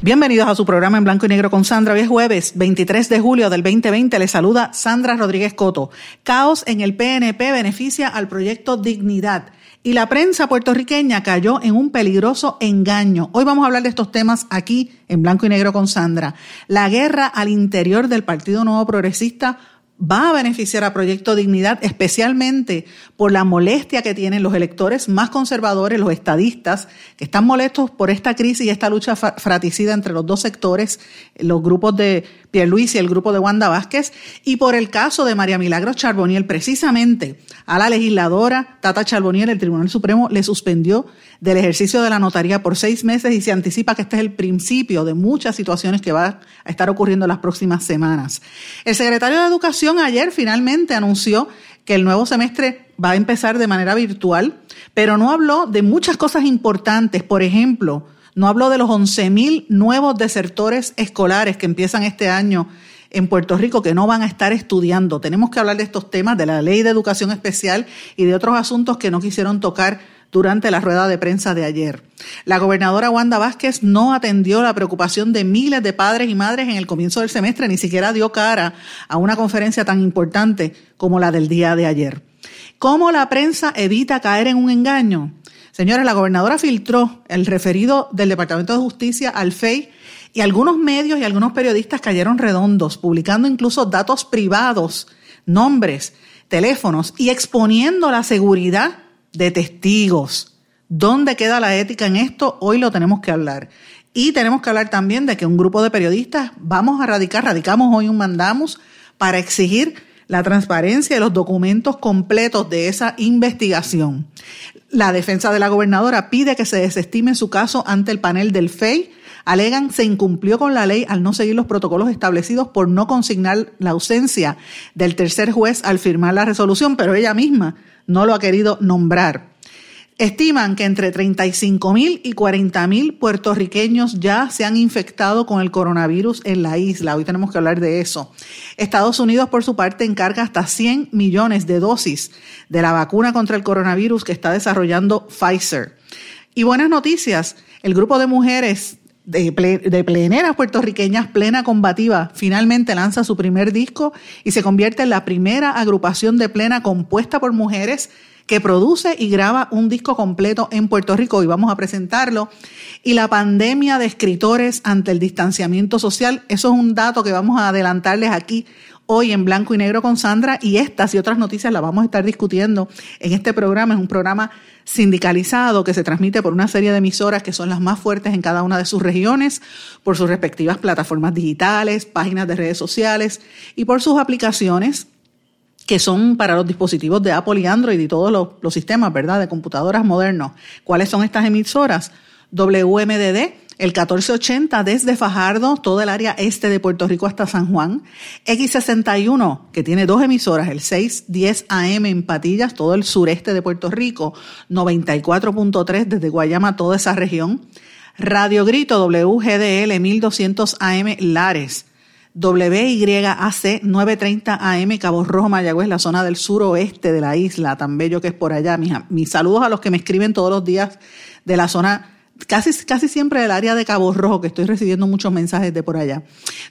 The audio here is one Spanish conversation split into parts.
Bienvenidos a su programa en blanco y negro con Sandra. Hoy es jueves 23 de julio del 2020. Le saluda Sandra Rodríguez Coto. Caos en el PNP beneficia al proyecto Dignidad. Y la prensa puertorriqueña cayó en un peligroso engaño. Hoy vamos a hablar de estos temas aquí en blanco y negro con Sandra. La guerra al interior del Partido Nuevo Progresista va a beneficiar a Proyecto Dignidad, especialmente por la molestia que tienen los electores más conservadores, los estadistas, que están molestos por esta crisis y esta lucha fratricida entre los dos sectores, los grupos de Pierluisi y el grupo de Wanda Vázquez, y por el caso de María Milagros Charboniel, precisamente a la legisladora Tata Charboniel, el Tribunal Supremo le suspendió del ejercicio de la notaría por seis meses y se anticipa que este es el principio de muchas situaciones que van a estar ocurriendo en las próximas semanas. El secretario de Educación ayer finalmente anunció que el nuevo semestre va a empezar de manera virtual, pero no habló de muchas cosas importantes. Por ejemplo, no habló de los 11.000 nuevos desertores escolares que empiezan este año en Puerto Rico que no van a estar estudiando. Tenemos que hablar de estos temas, de la ley de educación especial y de otros asuntos que no quisieron tocar durante la rueda de prensa de ayer. La gobernadora Wanda Vázquez no atendió la preocupación de miles de padres y madres en el comienzo del semestre, ni siquiera dio cara a una conferencia tan importante como la del día de ayer. ¿Cómo la prensa evita caer en un engaño? Señores, la gobernadora filtró el referido del Departamento de Justicia al FEI y algunos medios y algunos periodistas cayeron redondos, publicando incluso datos privados, nombres, teléfonos y exponiendo la seguridad de testigos. ¿Dónde queda la ética en esto? Hoy lo tenemos que hablar. Y tenemos que hablar también de que un grupo de periodistas vamos a radicar, radicamos hoy un mandamos para exigir la transparencia de los documentos completos de esa investigación. La defensa de la gobernadora pide que se desestime su caso ante el panel del FEI. Alegan se incumplió con la ley al no seguir los protocolos establecidos por no consignar la ausencia del tercer juez al firmar la resolución, pero ella misma no lo ha querido nombrar. Estiman que entre 35 mil y 40 mil puertorriqueños ya se han infectado con el coronavirus en la isla. Hoy tenemos que hablar de eso. Estados Unidos, por su parte, encarga hasta 100 millones de dosis de la vacuna contra el coronavirus que está desarrollando Pfizer. Y buenas noticias, el grupo de mujeres de, pleneras puertorriqueñas, Plena Combativa, finalmente lanza su primer disco y se convierte en la primera agrupación de plena compuesta por mujeres que produce y graba un disco completo en Puerto Rico y vamos a presentarlo. Y la pandemia de escritores ante el distanciamiento social, eso es un dato que vamos a adelantarles aquí hoy en blanco y negro con Sandra y estas y otras noticias las vamos a estar discutiendo en este programa. Es un programa sindicalizado que se transmite por una serie de emisoras que son las más fuertes en cada una de sus regiones, por sus respectivas plataformas digitales, páginas de redes sociales y por sus aplicaciones que son para los dispositivos de Apple y Android y todos los, sistemas, ¿verdad?, de computadoras modernos. ¿Cuáles son estas emisoras? WMDD, el 1480 desde Fajardo, todo el área este de Puerto Rico hasta San Juan, X61, que tiene dos emisoras, el 610 AM en Patillas, todo el sureste de Puerto Rico, 94.3 desde Guayama, toda esa región, Radio Grito WGDL 1200 AM Lares, WYAC 930 AM Cabo Rojo, Mayagüez, la zona del suroeste de la isla, tan bello que es por allá. Mis, mis saludos a los que me escriben todos los días de la zona casi, casi siempre del área de Cabo Rojo, que estoy recibiendo muchos mensajes de por allá.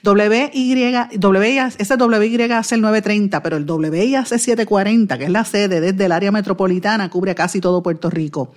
WY, WIAC, ese WYAC el 930, pero el WIAC 740, que es la sede desde el área metropolitana, cubre casi todo Puerto Rico.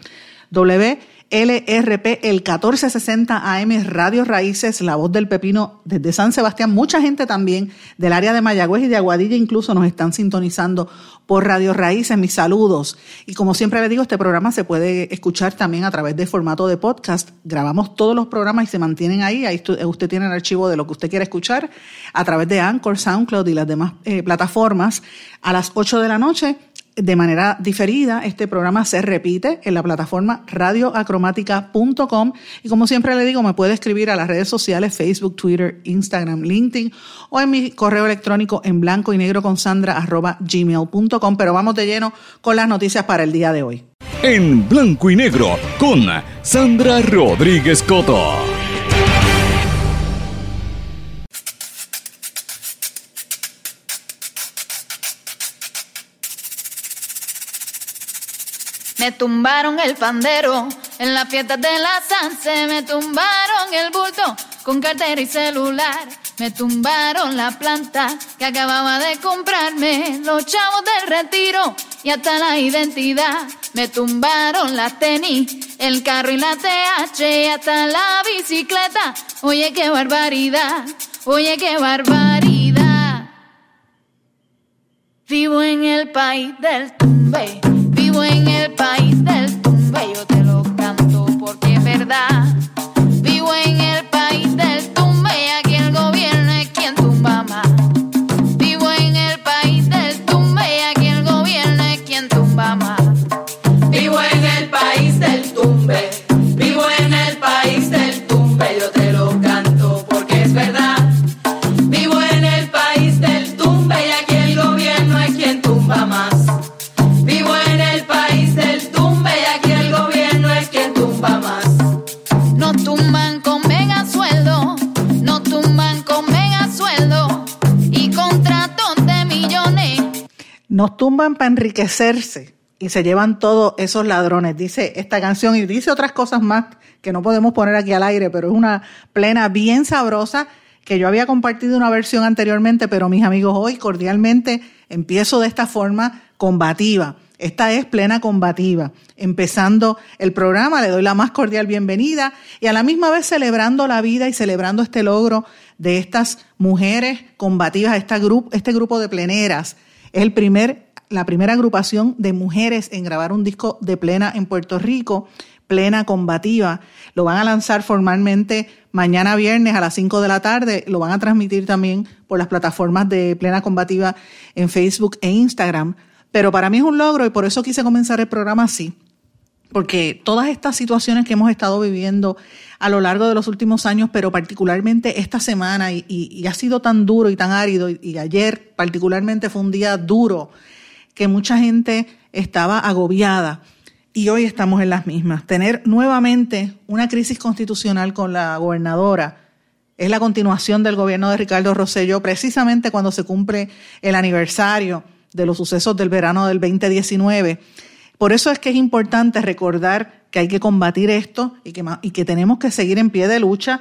W LRP, el 1460 AM Radio Raíces, La Voz del Pepino desde San Sebastián. Mucha gente también del área de Mayagüez y de Aguadilla incluso nos están sintonizando por Radio Raíces. Mis saludos. Y como siempre le digo, este programa se puede escuchar también a través de formato de podcast. Grabamos todos los programas y se mantienen ahí. Ahí usted tiene el archivo de lo que usted quiere escuchar a través de Anchor, SoundCloud y las demás eh, plataformas. A las 8 de la noche de manera diferida. Este programa se repite en la plataforma radioacromática.com y como siempre le digo, me puede escribir a las redes sociales Facebook, Twitter, Instagram, LinkedIn o en mi correo electrónico en blanco y negro con sandra arroba gmail.com. Pero vamos de lleno con las noticias para el día de hoy. En blanco y negro con Sandra Rodríguez Coto. Me tumbaron el pandero en la fiesta de la Sanse, me tumbaron el bulto con cartera y celular, me tumbaron la planta que acababa de comprarme, los chavos del retiro y hasta la identidad, me tumbaron la tenis, el carro y la TH y hasta la bicicleta. Oye, qué barbaridad, oye, qué barbaridad. Vivo en el país del tumbe Vivo en para enriquecerse y se llevan todos esos ladrones, dice esta canción y dice otras cosas más que no podemos poner aquí al aire, pero es una plena bien sabrosa que yo había compartido una versión anteriormente, pero mis amigos hoy cordialmente empiezo de esta forma combativa. Esta es plena combativa. Empezando el programa, le doy la más cordial bienvenida y a la misma vez celebrando la vida y celebrando este logro de estas mujeres combativas, esta grupo, este grupo de pleneras. Es el primer, la primera agrupación de mujeres en grabar un disco de plena en Puerto Rico, plena combativa. Lo van a lanzar formalmente mañana viernes a las 5 de la tarde. Lo van a transmitir también por las plataformas de plena combativa en Facebook e Instagram. Pero para mí es un logro y por eso quise comenzar el programa así. Porque todas estas situaciones que hemos estado viviendo a lo largo de los últimos años, pero particularmente esta semana, y, ha sido tan duro y tan árido, y ayer particularmente fue un día duro, que mucha gente estaba agobiada y hoy estamos en las mismas. Tener nuevamente una crisis constitucional con la gobernadora es la continuación del gobierno de Ricardo Rosselló, precisamente cuando se cumple el aniversario de los sucesos del verano del 2019. Por eso es que es importante recordar que hay que combatir esto y que, y que tenemos que seguir en pie de lucha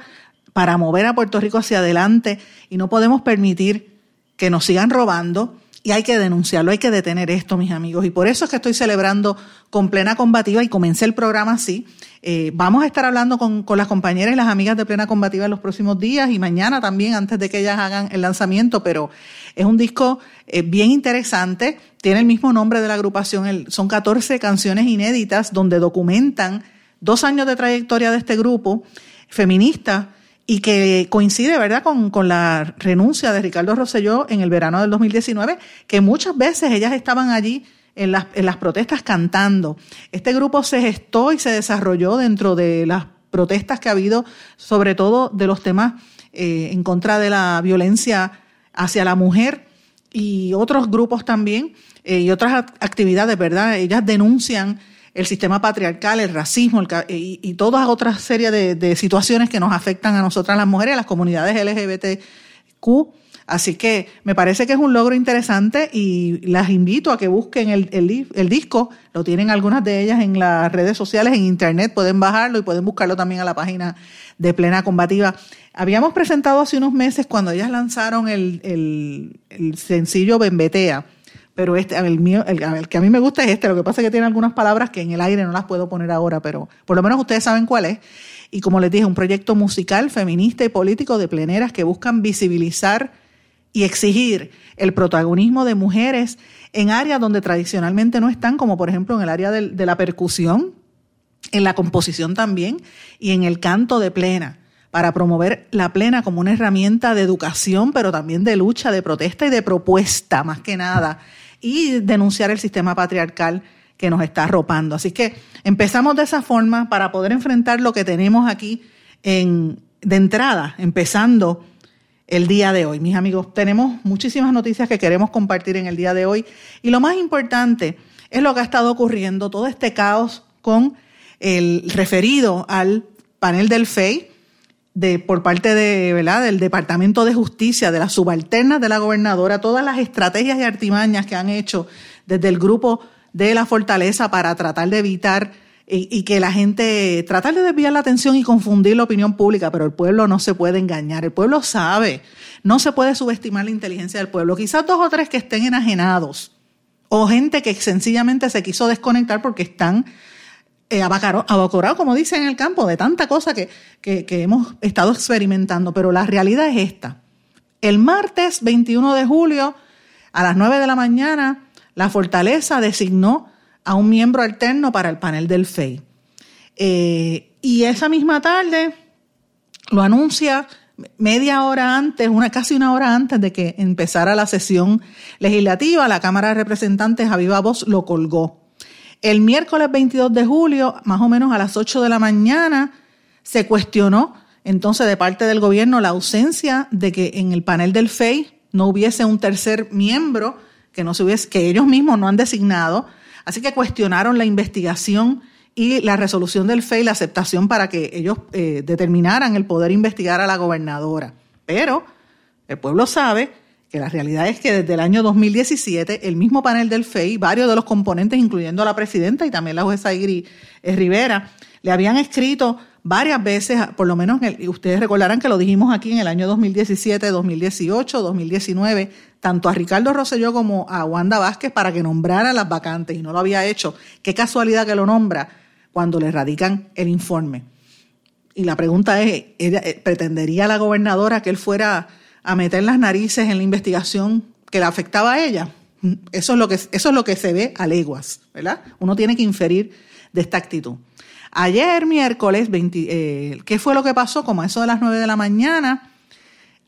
para mover a Puerto Rico hacia adelante y no podemos permitir que nos sigan robando y hay que denunciarlo, hay que detener esto, mis amigos. Y por eso es que estoy celebrando con plena combativa y comencé el programa así. Eh, vamos a estar hablando con, las compañeras y las amigas de plena combativa en los próximos días y mañana también, antes de que ellas hagan el lanzamiento, pero es un disco eh, bien interesante, tiene el mismo nombre de la agrupación, el, son 14 canciones inéditas donde documentan dos años de trayectoria de este grupo feminista y que coincide, ¿verdad?, con, con, la renuncia de Ricardo Rosselló en el verano del 2019, que muchas veces ellas estaban allí en las, en las protestas cantando. Este grupo se gestó y se desarrolló dentro de las protestas que ha habido, sobre todo de los temas eh, en contra de la violencia hacia la mujer y otros grupos también eh, y otras actividades, ¿verdad? Ellas denuncian el sistema patriarcal, el racismo el, y, y, todas otras series de, situaciones que nos afectan a nosotras las mujeres, a las comunidades LGBTQ. Así que me parece que es un logro interesante y las invito a que busquen el, el, el, disco. Lo tienen algunas de ellas en las redes sociales, en internet, pueden bajarlo y pueden buscarlo también a la página de Plena Combativa. Habíamos presentado hace unos meses cuando ellas lanzaron el, sencillo Bembetea pero este, el mío, el, que a mí me gusta es este, lo que pasa es que tiene algunas palabras que en el aire no las puedo poner ahora, pero por lo menos ustedes saben cuál es. Y como les dije, un proyecto musical, feminista y político de pleneras que buscan visibilizar y exigir el protagonismo de mujeres en áreas donde tradicionalmente no están, como por ejemplo en el área de la percusión, en la composición también y en el canto de plena para promover la plena como una herramienta de educación, pero también de lucha, de protesta y de propuesta, más que nada, y denunciar el sistema patriarcal que nos está arropando. Así que empezamos de esa forma para poder enfrentar lo que tenemos aquí en, de entrada, empezando el día de hoy. Mis amigos, tenemos muchísimas noticias que queremos compartir en el día de hoy y lo más importante es lo que ha estado ocurriendo, todo este caos con el referido al panel del FEI de, por parte de, ¿verdad? del Departamento de Justicia, de las subalternas de la gobernadora, todas las estrategias y artimañas que han hecho desde el grupo de la fortaleza para tratar de evitar y, que la gente, tratar de desviar la atención y confundir la opinión pública, pero el pueblo no se puede engañar, el pueblo sabe, no se puede subestimar la inteligencia del pueblo. Quizás dos o tres que estén enajenados o gente que sencillamente se quiso desconectar porque están eh, abacorado, como dicen en el campo, de tanta cosa que, que, hemos estado experimentando. Pero la realidad es esta. El martes 21 de julio, a las 9 de la mañana, la Fortaleza designó a un miembro alterno para el panel del FEI. Eh, y esa misma tarde lo anuncia media hora antes, una, casi una hora antes de que empezara la sesión legislativa, la Cámara de Representantes a viva voz lo colgó. El miércoles 22 de julio, más o menos a las 8 de la mañana, se cuestionó entonces de parte del gobierno la ausencia de que en el panel del FEI no hubiese un tercer miembro que no se hubiese, que ellos mismos no han designado. Así que cuestionaron la investigación y la resolución del FEI, la aceptación para que ellos eh, determinaran el poder investigar a la gobernadora. Pero el pueblo sabe que la realidad es que desde el año 2017 el mismo panel del FEI, varios de los componentes, incluyendo a la presidenta y también la jueza Igri eh, Rivera, le habían escrito varias veces, por lo menos ustedes recordarán que lo dijimos aquí en el año 2017, 2018, 2019, tanto a Ricardo Rosselló como a Wanda Vázquez para que nombrara las vacantes y no lo había hecho. Qué casualidad que lo nombra cuando le radican el informe. Y la pregunta es, eh, ¿pretendería la gobernadora que él fuera a meter las narices en la investigación que la afectaba a ella. Eso es lo que, eso es lo que se ve a leguas, ¿verdad? Uno tiene que inferir de esta actitud. Ayer, miércoles, eh, ¿qué fue lo que pasó? Como eso de las 9 de la mañana,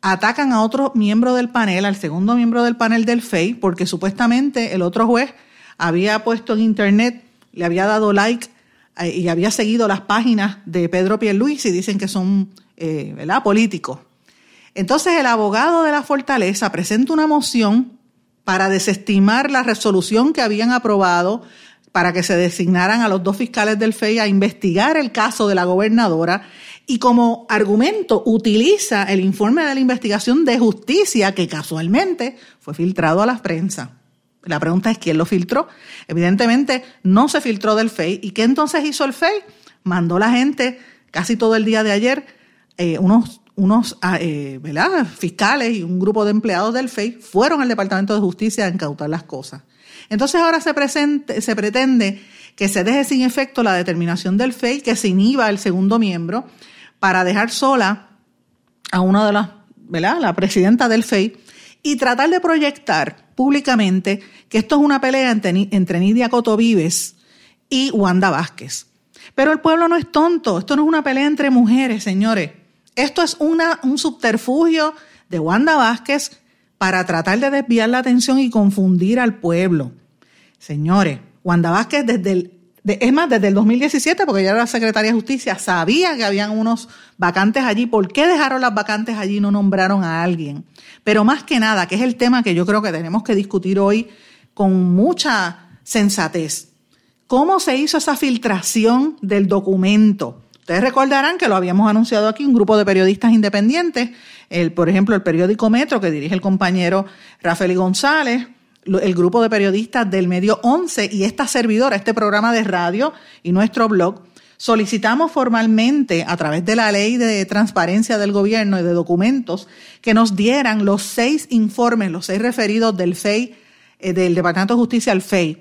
atacan a otro miembro del panel, al segundo miembro del panel del FEI, porque supuestamente el otro juez había puesto en internet, le había dado like eh, y había seguido las páginas de Pedro Pierluisi y dicen que son eh, ¿verdad? políticos. Entonces el abogado de la fortaleza presenta una moción para desestimar la resolución que habían aprobado para que se designaran a los dos fiscales del FEI a investigar el caso de la gobernadora y como argumento utiliza el informe de la investigación de justicia que casualmente fue filtrado a la prensa. La pregunta es quién lo filtró. Evidentemente no se filtró del FEI. ¿Y qué entonces hizo el FEI? Mandó la gente casi todo el día de ayer, eh, unos unos ah, eh, fiscales y un grupo de empleados del FEI fueron al Departamento de Justicia a incautar las cosas. Entonces ahora se, presente, se pretende que se deje sin efecto la determinación del FEI, que se inhiba el segundo miembro, para dejar sola a una de las, ¿verdad? La presidenta del FEI, y tratar de proyectar públicamente que esto es una pelea entre, entre Nidia Coto Vives y Wanda Vázquez. Pero el pueblo no es tonto, esto no es una pelea entre mujeres, señores. Esto es un subterfugio de Wanda Vázquez para tratar de desviar la atención y confundir al pueblo. Señores, Wanda Vázquez desde el, es más, desde el 2017, porque ella era la secretaria de Justicia, sabía que habían unos vacantes allí. ¿Por qué dejaron las vacantes allí y no nombraron a alguien? Pero más que nada, que es el tema que yo creo que tenemos que discutir hoy con mucha sensatez. ¿Cómo se hizo esa filtración del documento? Ustedes recordarán que lo habíamos anunciado aquí, un grupo de periodistas independientes, el, por ejemplo, el periódico Metro, que dirige el compañero Rafael González, el grupo de periodistas del medio 11 y esta servidora, este programa de radio y nuestro blog, solicitamos formalmente a través de la ley de transparencia del gobierno y de documentos que nos dieran los seis informes, los seis referidos del FEI, eh, del Departamento de Justicia al FEI,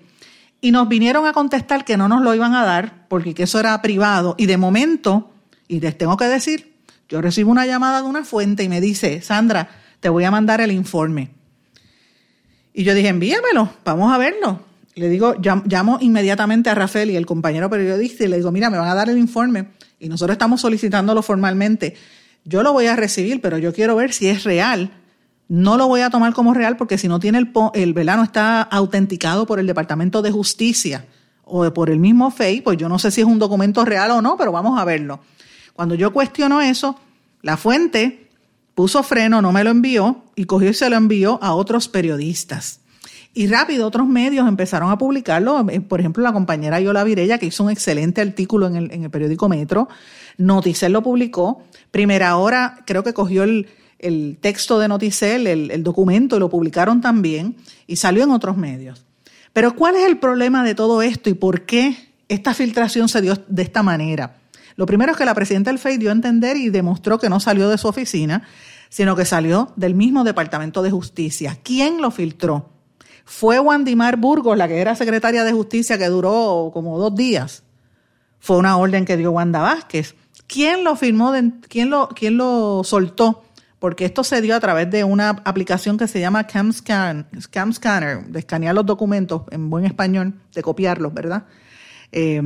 y nos vinieron a contestar que no nos lo iban a dar porque que eso era privado. Y de momento, y les tengo que decir, yo recibo una llamada de una fuente y me dice, Sandra, te voy a mandar el informe. Y yo dije, envíamelo, vamos a verlo. Le digo, llamo inmediatamente a Rafael y el compañero periodista y le digo, mira, me van a dar el informe y nosotros estamos solicitándolo formalmente. Yo lo voy a recibir, pero yo quiero ver si es real no lo voy a tomar como real porque si no tiene el, el velano está autenticado por el Departamento de Justicia o por el mismo FEI, pues yo no sé si es un documento real o no, pero vamos a verlo. Cuando yo cuestiono eso, la fuente puso freno, no me lo envió y cogió y se lo envió a otros periodistas. Y rápido otros medios empezaron a publicarlo. Eh, por ejemplo, la compañera Yola Virella, que hizo un excelente artículo en el, en el periódico Metro. Noticel lo publicó. Primera hora, creo que cogió el, el texto de Noticel, el, documento, lo publicaron también. Y salió en otros medios. Pero ¿cuál es el problema de todo esto y por qué esta filtración se dio de esta manera? Lo primero es que la presidenta del FEI dio a entender y demostró que no salió de su oficina, sino que salió del mismo Departamento de Justicia. ¿Quién lo filtró? Fue Wandimar Burgos, la que era secretaria de Justicia, que duró como dos días. Fue una orden que dio Wanda Vázquez. ¿Quién lo firmó? ¿Quién lo soltó? Porque esto se dio a través de una aplicación que se llama CamScan, Scanner, de escanear los documentos en buen español, de copiarlos, ¿verdad? Eh,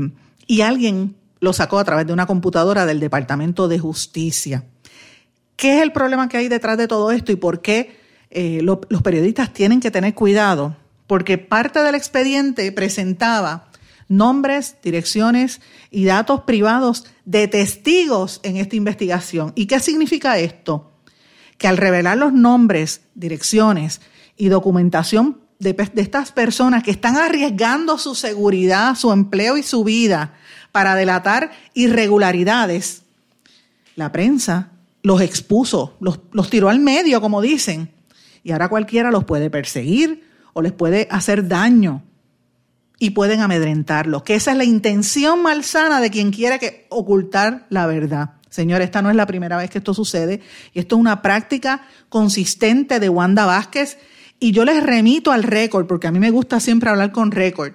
y alguien lo sacó a través de una computadora del Departamento de Justicia. ¿Qué es el problema que hay detrás de todo esto y por qué eh, los periodistas tienen que tener cuidado? Porque parte del expediente presentaba nombres, direcciones y datos privados de testigos en esta investigación. ¿Y qué significa esto? Que al revelar los nombres, direcciones y documentación de, estas personas que están arriesgando su seguridad, su empleo y su vida para delatar irregularidades, la prensa los expuso, los, los tiró al medio, como dicen, y ahora cualquiera los puede perseguir o les puede hacer daño y pueden amedrentarlos, que esa es la intención malsana de quien quiere que ocultar la verdad. Señor, esta no es la primera vez que esto sucede y esto es una práctica consistente de Wanda Vázquez y yo les remito al récord porque a mí me gusta siempre hablar con récord.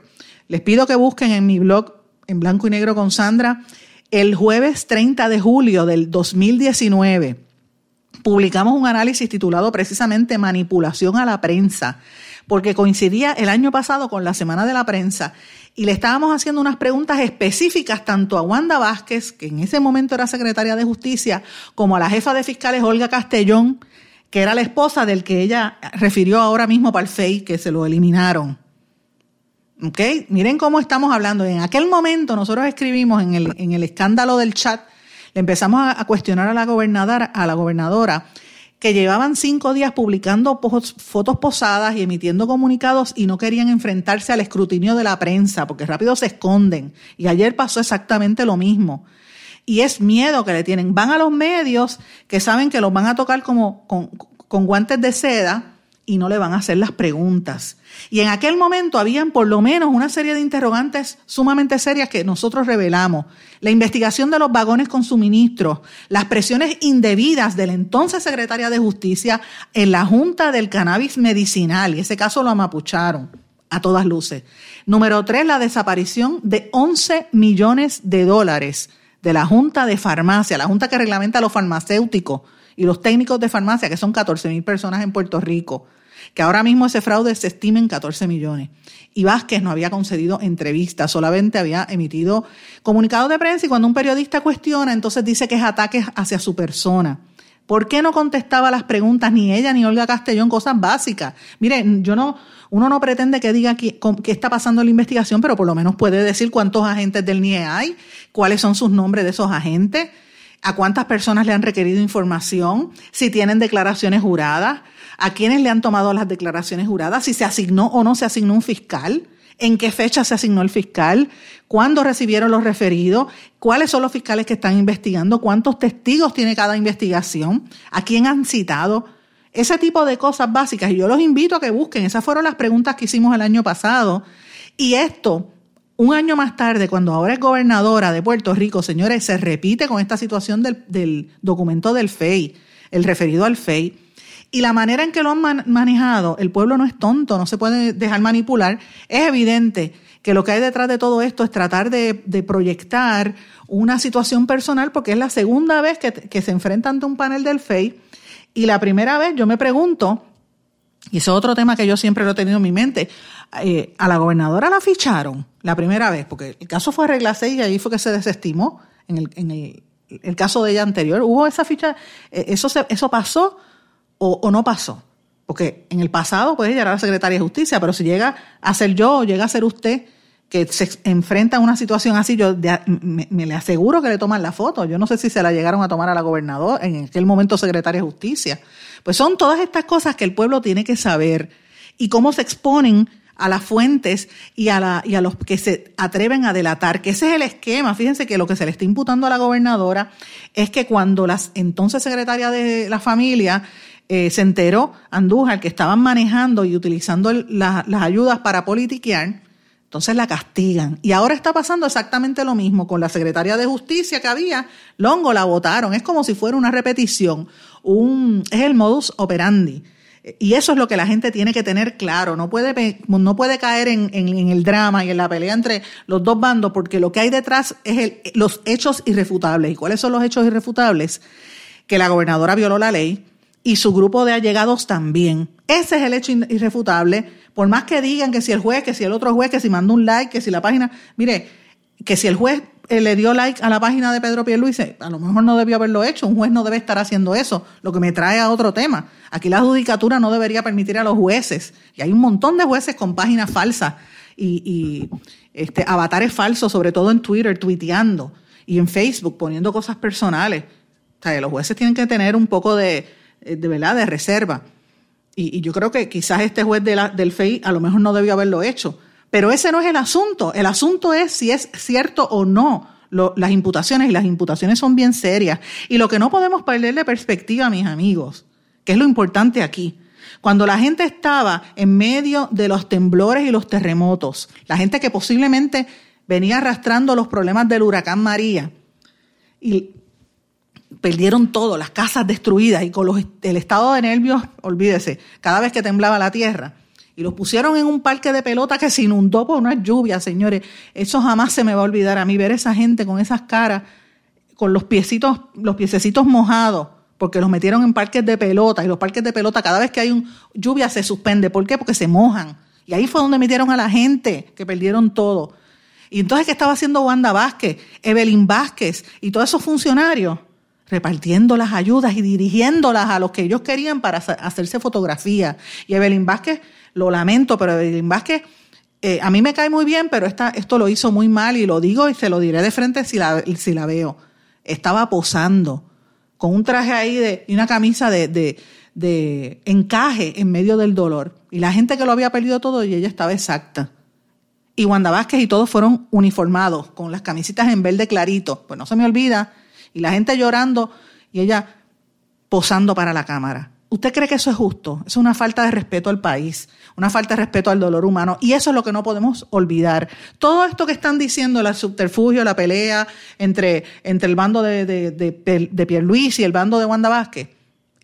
Les pido que busquen en mi blog en blanco y negro con Sandra el jueves 30 de julio del 2019 publicamos un análisis titulado precisamente Manipulación a la prensa, porque coincidía el año pasado con la Semana de la Prensa y le estábamos haciendo unas preguntas específicas tanto a Wanda Vázquez, que en ese momento era secretaria de Justicia, como a la jefa de fiscales Olga Castellón, que era la esposa del que ella refirió ahora mismo para el FEI, que se lo eliminaron. Miren cómo estamos hablando. En aquel momento nosotros escribimos en el, en el escándalo del chat, le empezamos a, cuestionar a la gobernadora, a la gobernadora que llevaban cinco días publicando fotos posadas y emitiendo comunicados y no querían enfrentarse al escrutinio de la prensa porque rápido se esconden. Y ayer pasó exactamente lo mismo. Y es miedo que le tienen. Van a los medios que saben que los van a tocar como con, guantes de seda y no le van a hacer las preguntas. Y en aquel momento habían por lo menos una serie de interrogantes sumamente serias que nosotros revelamos. La investigación de los vagones con suministros, las presiones indebidas de la entonces secretaria de Justicia en la Junta del Cannabis Medicinal, y ese caso lo amapucharon a todas luces. Número tres, la desaparición de 11 millones de dólares de la Junta de Farmacia, la Junta que reglamenta los farmacéuticos y los técnicos de farmacia, que son 14 mil personas en Puerto Rico que ahora mismo ese fraude se estima en 14 millones. Y Vázquez no había concedido entrevistas, solamente había emitido comunicados de prensa y cuando un periodista cuestiona, entonces dice que es ataques hacia su persona. ¿Por qué no contestaba las preguntas ni ella ni Olga Castellón cosas básicas? Miren, yo no, uno no pretende que diga qué, está pasando en la investigación, pero por lo menos puede decir cuántos agentes del NIE hay, cuáles son sus nombres de esos agentes, a cuántas personas le han requerido información, si tienen declaraciones juradas, a quiénes le han tomado las declaraciones juradas, si se asignó o no se asignó un fiscal, en qué fecha se asignó el fiscal, cuándo recibieron los referidos, cuáles son los fiscales que están investigando, cuántos testigos tiene cada investigación, a quién han citado. Ese tipo de cosas básicas. Y yo los invito a que busquen. Esas fueron las preguntas que hicimos el año pasado. Y esto, un año más tarde, cuando ahora es gobernadora de Puerto Rico, señores, se repite con esta situación del, del documento del FEI, el referido al FEI. Y la manera en que lo han manejado, el pueblo no es tonto, no se puede dejar manipular. Es evidente que lo que hay detrás de todo esto es tratar de, proyectar una situación personal, porque es la segunda vez que, se enfrenta ante un panel del FEI. Y la primera vez yo me pregunto, y ese es otro tema que yo siempre lo he tenido en mi mente, eh, a la gobernadora la ficharon la primera vez, porque el caso fue regla 6 y ahí fue que se desestimó en el, en el caso de ella anterior. Hubo esa ficha, eh, eso, se, eso pasó o, no pasó. Porque en el pasado, pues ella era la secretaria de justicia, pero si llega a ser yo o llega a ser usted que se enfrenta a una situación así, yo me, le aseguro que le toman la foto. Yo no sé si se la llegaron a tomar a la gobernadora, en aquel momento secretaria de justicia. Pues son todas estas cosas que el pueblo tiene que saber y cómo se exponen a las fuentes y a, la, y a los que se atreven a delatar, que ese es el esquema. Fíjense que lo que se le está imputando a la gobernadora es que cuando las entonces secretaria de la familia eh, se enteró, Andújar, que estaban manejando y utilizando las ayudas para politiquear, entonces la castigan. Y ahora está pasando exactamente lo mismo con la secretaria de justicia que había. Longo la votaron. Es como si fuera una repetición. Un, es el modus operandi. Y eso es lo que la gente tiene que tener claro. No puede, no puede caer en, el drama y en la pelea entre los dos bandos, porque lo que hay detrás es los hechos irrefutables. ¿Y cuáles son los hechos irrefutables? Que la gobernadora violó la ley y su grupo de allegados también. Ese es el hecho irrefutable. Por más que digan que si el juez, que si el otro juez, que si mandó un like, que si la página. Mire, que si el juez eh, le dio like a la página de Pedro Pierluisi, a lo mejor no debió haberlo hecho, un juez no debe estar haciendo eso, lo que me trae a otro tema. Aquí la judicatura no debería permitir a los jueces, y hay un montón de jueces con páginas falsas y, este, avatares falsos, sobre todo en Twitter, tuiteando, y en Facebook, poniendo cosas personales. O sea, los jueces tienen que tener un poco de, de verdad, de reserva. Y, yo creo que quizás este juez del FEI a lo mejor no debió haberlo hecho pero ese no es el asunto. El asunto es si es cierto o no las imputaciones y las imputaciones son bien serias. Y lo que no podemos perder de perspectiva, mis amigos, que es lo importante aquí. Cuando la gente estaba en medio de los temblores y los terremotos, la gente que posiblemente venía arrastrando los problemas del huracán María y perdieron todo, las casas destruidas y con los, el estado de nervios, olvídese, cada vez que temblaba la tierra, y los pusieron en un parque de pelota que se inundó por una lluvia, señores. Eso jamás se me va a olvidar a mí, ver esa gente con esas caras, con los piecitos, los piececitos mojados, porque los metieron en parques de pelota, y los parques de pelota, cada vez que hay lluvia se suspende. ¿Por qué? Porque se mojan. Y ahí fue donde metieron a la gente, que perdieron todo. Y entonces, ¿qué estaba haciendo Wanda Vázquez, Evelyn Vázquez y todos esos funcionarios? Repartiendo las ayudas y dirigiéndolas a los que ellos querían para hacerse fotografía. Y Evelyn Vázquez lo lamento, pero Evelyn Vázquez eh, a mí me cae muy bien, pero esta, esto lo hizo muy mal y lo digo y se lo diré de frente si la, si la veo. Estaba posando con un traje ahí de, y una camisa de, de, de encaje en medio del dolor. Y la gente que lo había perdido todo y ella estaba exacta. Y Wanda Vázquez y todos fueron uniformados con las camisitas en verde clarito. Pues no se me olvida. Y la gente llorando y ella posando para la cámara. ¿Usted cree que eso es justo? Es una falta de respeto al país, una falta de respeto al dolor humano. Y eso es lo que no podemos olvidar. Todo esto que están diciendo, el subterfugio, la pelea entre, entre el bando de, de, de, y el bando de Wanda Vázquez,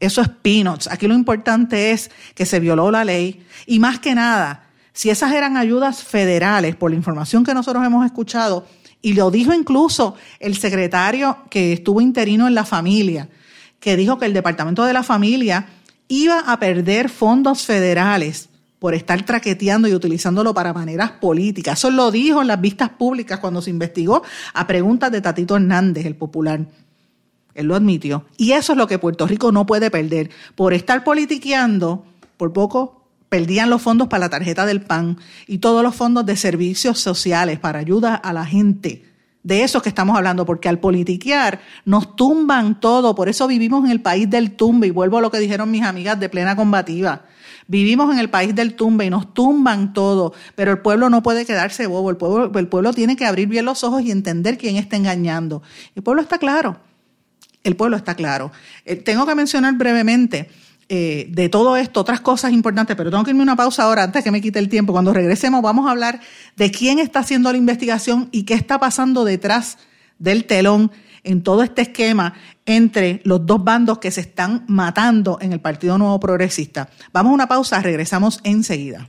eso es peanuts. Aquí lo importante es que se violó la ley. Y más que nada, si esas eran ayudas federales, por la información que nosotros hemos escuchado, y lo dijo incluso el secretario que estuvo interino en la familia, que dijo que el Departamento de la Familia iba a perder fondos federales por estar traqueteando y utilizándolo para maneras políticas. Eso lo dijo en las vistas públicas cuando se investigó a preguntas de Tatito Hernández, el popular. Él lo admitió. Y eso es lo que Puerto Rico no puede perder. Por estar politiqueando, por poco perdían los fondos para la tarjeta del PAN y todos los fondos de servicios sociales para ayuda a la gente de eso que estamos hablando, porque al politiquear nos tumban todo, por eso vivimos en el país del tumbe, y vuelvo a lo que dijeron mis amigas de plena combativa. Vivimos en el país del tumbe y nos tumban todo, pero el pueblo no puede quedarse bobo, el pueblo, el pueblo tiene que abrir bien los ojos y entender quién está engañando. El pueblo está claro, el pueblo está claro. Eh, tengo que mencionar brevemente eh, de todo esto, otras cosas importantes, pero tengo que irme una pausa ahora antes que me quite el tiempo. Cuando regresemos vamos a hablar de quién está haciendo la investigación y qué está pasando detrás del telón en todo este esquema entre los dos bandos que se están matando en el Partido Nuevo Progresista. Vamos a una pausa, regresamos enseguida.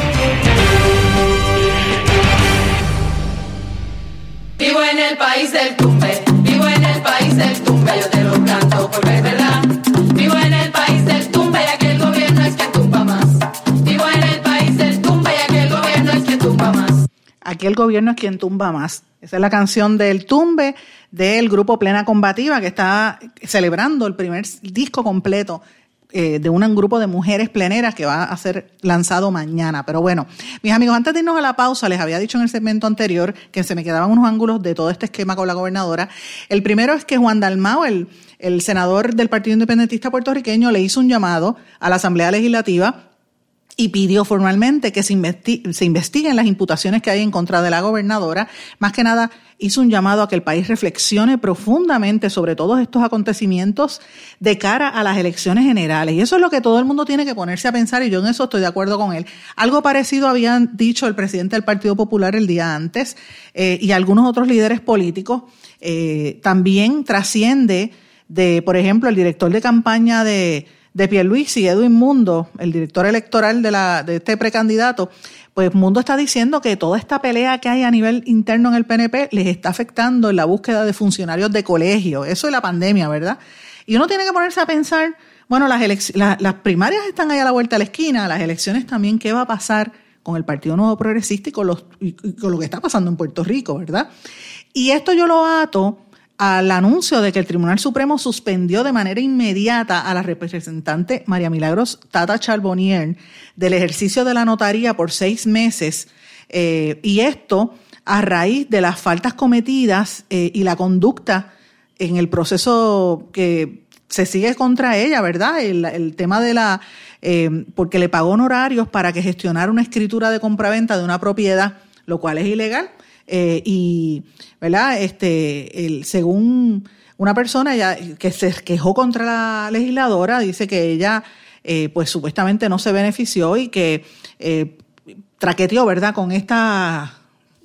país del tumbe, vivo en el país del tumbe, yo te lo canto porque es verdad. Vivo en el país del tumbe, ya que el gobierno es que tumba más. Vivo en el país del tumbe, ya que el gobierno es que tumba más. Aquí el gobierno es quien tumba más. Esa es la canción del tumbe del grupo Plena Combativa que está celebrando el primer disco completo eh, de un grupo de mujeres pleneras que va a ser lanzado mañana. Pero bueno, mis amigos, antes de irnos a la pausa, les había dicho en el segmento anterior que se me quedaban unos ángulos de todo este esquema con la gobernadora. El primero es que Juan Dalmao, el, el senador del Partido Independentista puertorriqueño, le hizo un llamado a la Asamblea Legislativa y pidió formalmente que se, se, investiguen las imputaciones que hay en contra de la gobernadora. Más que nada, hizo un llamado a que el país reflexione profundamente sobre todos estos acontecimientos de cara a las elecciones generales. Y eso es lo que todo el mundo tiene que ponerse a pensar y yo en eso estoy de acuerdo con él. Algo parecido habían dicho el presidente del Partido Popular el día antes eh, y algunos otros líderes políticos. Eh, también trasciende de, por ejemplo, el director de campaña de de Pierluisi, Edwin Mundo, el director electoral de, este precandidato, pues Mundo está diciendo que toda esta pelea que hay a nivel interno en el PNP les está afectando en la búsqueda de funcionarios de colegio. Eso es la pandemia, ¿verdad? Y uno tiene que ponerse a pensar, bueno, las, las primarias están ahí a la vuelta de la esquina, las elecciones también, ¿qué va a pasar con el Partido Nuevo Progresista y con, y con lo que está pasando en Puerto Rico, ¿verdad? Y esto yo lo ato al anuncio de que el Tribunal Supremo suspendió de manera inmediata a la representante María Milagros Tata Charbonnier del ejercicio de la notaría por seis meses, eh, y esto a raíz de las faltas cometidas eh, y la conducta en el proceso que se sigue contra ella, ¿verdad? El, tema de la, eh, porque le pagó honorarios para que gestionara una escritura de compraventa de una propiedad, lo cual es ilegal. Eh, y, ¿verdad? Este, según una persona ya, que se quejó contra la legisladora, dice que ella, eh, pues supuestamente no se benefició y que eh, traqueteó, ¿verdad? Con esta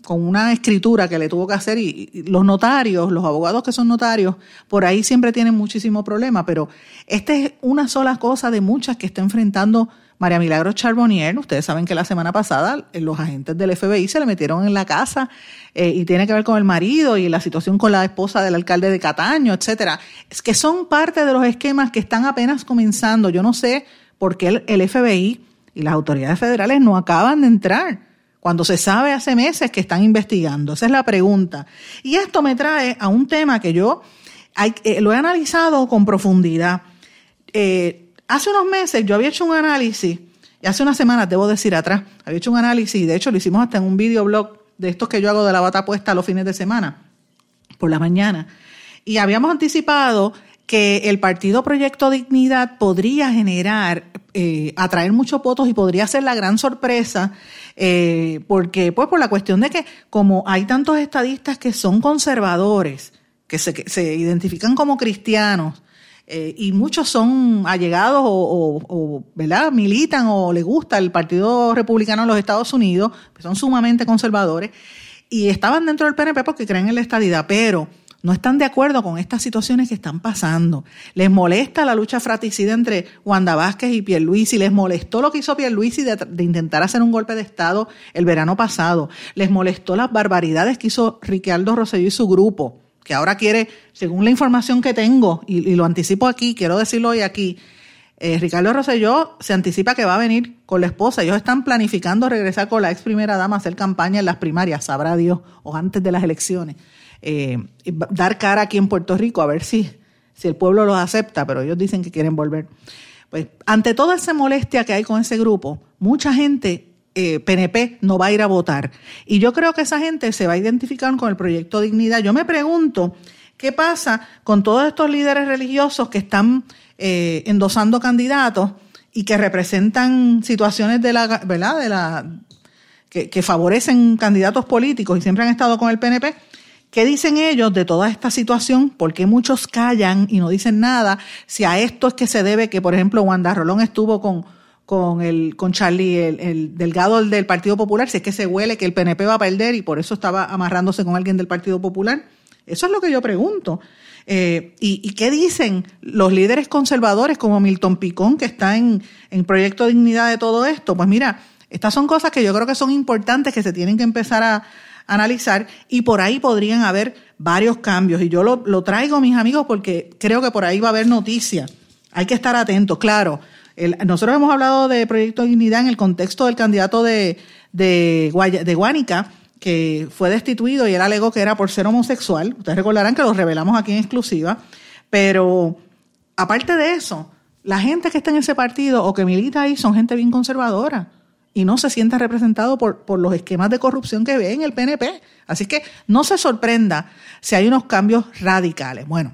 con una escritura que le tuvo que hacer y, los notarios, los abogados que son notarios, por ahí siempre tienen muchísimo problema, pero esta es una sola cosa de muchas que está enfrentando María Milagro Charbonnier, ustedes saben que la semana pasada eh, los agentes del FBI se le metieron en la casa eh, y tiene que ver con el marido y la situación con la esposa del alcalde de Cataño, etcétera. Es que son parte de los esquemas que están apenas comenzando. Yo no sé por qué el, FBI y las autoridades federales no acaban de entrar cuando se sabe hace meses que están investigando. Esa es la pregunta. Y esto me trae a un tema que yo eh, lo he analizado con profundidad. Hace unos meses yo había hecho un análisis, y hace unas semanas, debo decir atrás, había hecho un análisis, y de hecho lo hicimos hasta en un videoblog de estos que yo hago de la bata puesta los fines de semana, por la mañana. Y habíamos anticipado que el partido Proyecto Dignidad podría generar, eh, atraer muchos votos y podría ser la gran sorpresa, eh, porque, pues, por la cuestión de que como hay tantos estadistas que son conservadores, que se, que se identifican como cristianos, eh, y muchos son allegados o, ¿verdad? militan o les gusta el Partido Republicano en los Estados Unidos, que son sumamente conservadores, y estaban dentro del PNP porque creen en la estadidad, pero no están de acuerdo con estas situaciones que están pasando. Les molesta la lucha fratricida entre Wanda Vázquez y Pierluisi, les molestó lo que hizo Pierluisi de, de intentar hacer un golpe de Estado el verano pasado, les molestó las barbaridades que hizo Ricardo Rosselló y su grupo que ahora quiere, según la información que tengo, y, lo anticipo aquí, quiero decirlo hoy aquí, eh, Ricardo Rosselló se anticipa que va a venir con la esposa. Ellos están planificando regresar con la ex primera dama a hacer campaña en las primarias, sabrá Dios, o antes de las elecciones. Eh, dar cara aquí en Puerto Rico a ver si, si el pueblo los acepta, pero ellos dicen que quieren volver. Pues ante toda esa molestia que hay con ese grupo, mucha gente PNP eh, no va a ir a votar. Y yo creo que esa gente se va a identificar con el proyecto Dignidad. Yo me pregunto, ¿qué pasa con todos estos líderes religiosos que están eh, endosando candidatos y que representan situaciones de la, ¿verdad? De la, que, que favorecen candidatos políticos y siempre han estado con el PNP? ¿Qué dicen ellos de toda esta situación? ¿Por qué muchos callan y no dicen nada? Si a esto es que se debe que, por ejemplo, Wanda Rolón estuvo con con el con Charlie, el, delgado del Partido Popular, si es que se huele que el PNP va a perder y por eso estaba amarrándose con alguien del Partido Popular. Eso es lo que yo pregunto. Eh, y, qué dicen los líderes conservadores como Milton Picón, que está en, en Proyecto Dignidad de todo esto? Pues mira, estas son cosas que yo creo que son importantes, que se tienen que empezar a, analizar y por ahí podrían haber varios cambios. Y yo lo, lo traigo, mis amigos, porque creo que por ahí va a haber noticias. Hay que estar atentos, claro nosotros hemos hablado de Proyecto Dignidad en el contexto del candidato de, de, de Guánica, que fue destituido y él alegó que era por ser homosexual. Ustedes recordarán que lo revelamos aquí en exclusiva. Pero aparte de eso, la gente que está en ese partido o que milita ahí son gente bien conservadora y no se siente representado por los esquemas de corrupción que ve en el PNP. Así que no se sorprenda si hay unos cambios radicales. Bueno,